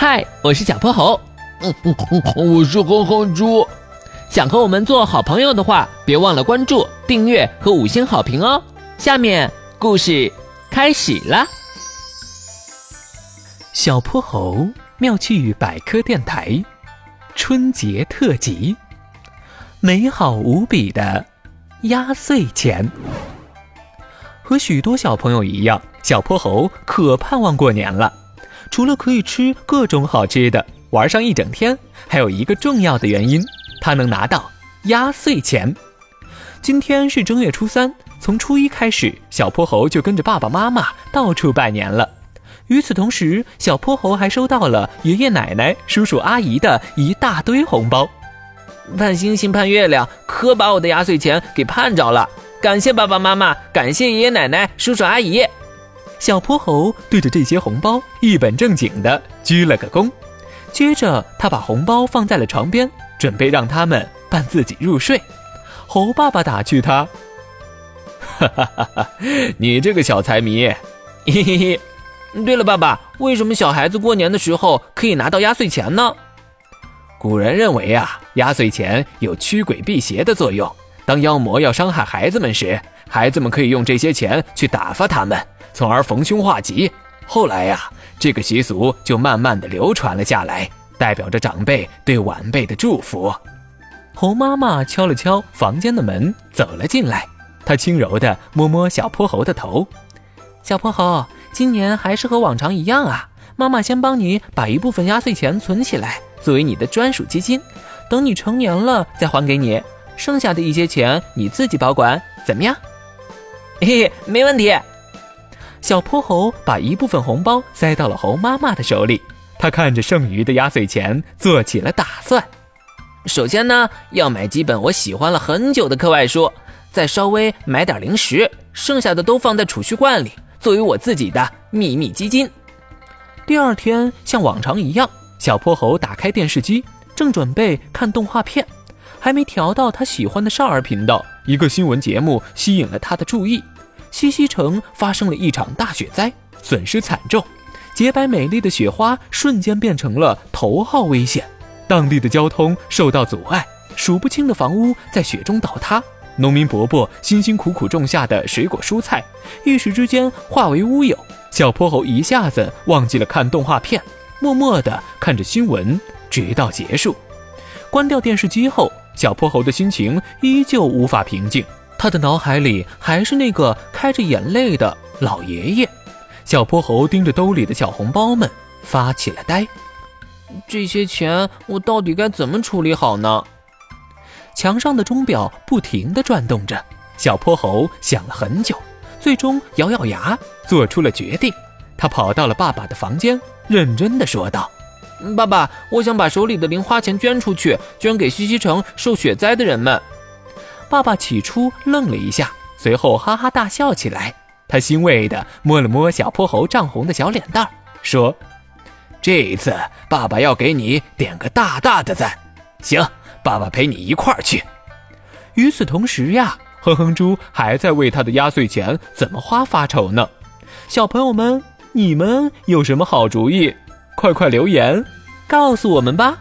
嗨，我是小泼猴。嗯嗯嗯，我是哼哼猪。想和我们做好朋友的话，别忘了关注、订阅和五星好评哦。下面故事开始了。小泼猴妙趣百科电台春节特辑，美好无比的压岁钱。和许多小朋友一样，小泼猴可盼望过年了。除了可以吃各种好吃的，玩上一整天，还有一个重要的原因，他能拿到压岁钱。今天是正月初三，从初一开始，小泼猴就跟着爸爸妈妈到处拜年了。与此同时，小泼猴还收到了爷爷奶奶、叔叔阿姨的一大堆红包。盼星星盼月亮，可把我的压岁钱给盼着了。感谢爸爸妈妈，感谢爷爷奶奶、叔叔阿姨。小泼猴对着这些红包一本正经地鞠了个躬，接着他把红包放在了床边，准备让他们伴自己入睡。猴爸爸打趣他：“哈哈哈哈，你这个小财迷，嘿嘿嘿。对了，爸爸，为什么小孩子过年的时候可以拿到压岁钱呢？古人认为啊，压岁钱有驱鬼辟邪的作用。当妖魔要伤害孩子们时，孩子们可以用这些钱去打发他们。”从而逢凶化吉。后来呀，这个习俗就慢慢的流传了下来，代表着长辈对晚辈的祝福。猴妈妈敲了敲房间的门，走了进来。她轻柔的摸摸小泼猴的头：“小泼猴，今年还是和往常一样啊。妈妈先帮你把一部分压岁钱存起来，作为你的专属基金，等你成年了再还给你。剩下的一些钱你自己保管，怎么样？”“嘿嘿，没问题。”小泼猴把一部分红包塞到了猴妈妈的手里，他看着剩余的压岁钱，做起了打算。首先呢，要买几本我喜欢了很久的课外书，再稍微买点零食，剩下的都放在储蓄罐里，作为我自己的秘密基金。第二天，像往常一样，小泼猴打开电视机，正准备看动画片，还没调到他喜欢的少儿频道，一个新闻节目吸引了他的注意。西溪城发生了一场大雪灾，损失惨重，洁白美丽的雪花瞬间变成了头号危险，当地的交通受到阻碍，数不清的房屋在雪中倒塌，农民伯伯辛辛苦苦种下的水果蔬菜，一时之间化为乌有。小泼猴一下子忘记了看动画片，默默地看着新闻，直到结束。关掉电视机后，小泼猴的心情依旧无法平静。他的脑海里还是那个开着眼泪的老爷爷，小泼猴盯着兜里的小红包们发起了呆。这些钱我到底该怎么处理好呢？墙上的钟表不停地转动着，小泼猴想了很久，最终咬咬牙做出了决定。他跑到了爸爸的房间，认真地说道：“爸爸，我想把手里的零花钱捐出去，捐给西西城受雪灾的人们。”爸爸起初愣了一下，随后哈哈大笑起来。他欣慰地摸了摸小泼猴涨红的小脸蛋儿，说：“这一次，爸爸要给你点个大大的赞。行，爸爸陪你一块儿去。”与此同时呀，哼哼猪还在为他的压岁钱怎么花发愁呢。小朋友们，你们有什么好主意？快快留言，告诉我们吧。